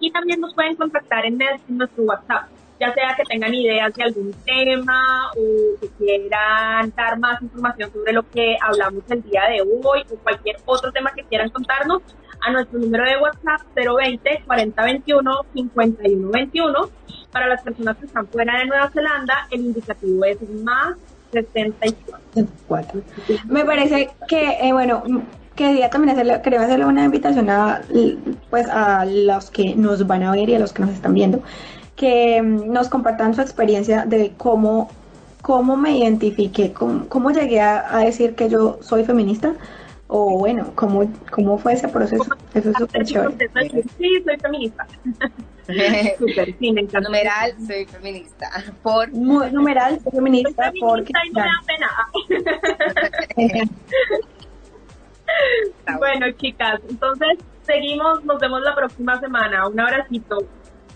y también nos pueden contactar en nuestro WhatsApp ya sea que tengan ideas de algún tema o que quieran dar más información sobre lo que hablamos el día de hoy o cualquier otro tema que quieran contarnos a nuestro número de WhatsApp 020 4021 5121. Para las personas que están fuera de Nueva Zelanda, el indicativo es más 64. Me parece que, eh, bueno, quería también hacerle, quería hacerle una invitación a, pues, a los que nos van a ver y a los que nos están viendo, que mm, nos compartan su experiencia de cómo, cómo me identifiqué, cómo, cómo llegué a, a decir que yo soy feminista, o bueno, cómo, cómo fue ese proceso. Eso es súper chévere. Sí, soy feminista. Súper, sí, me encanta. Numeral, soy feminista. Por... Numeral, soy feminista, porque... Ay, no me da pena. bueno, chicas, entonces seguimos, nos vemos la próxima semana. Un abracito.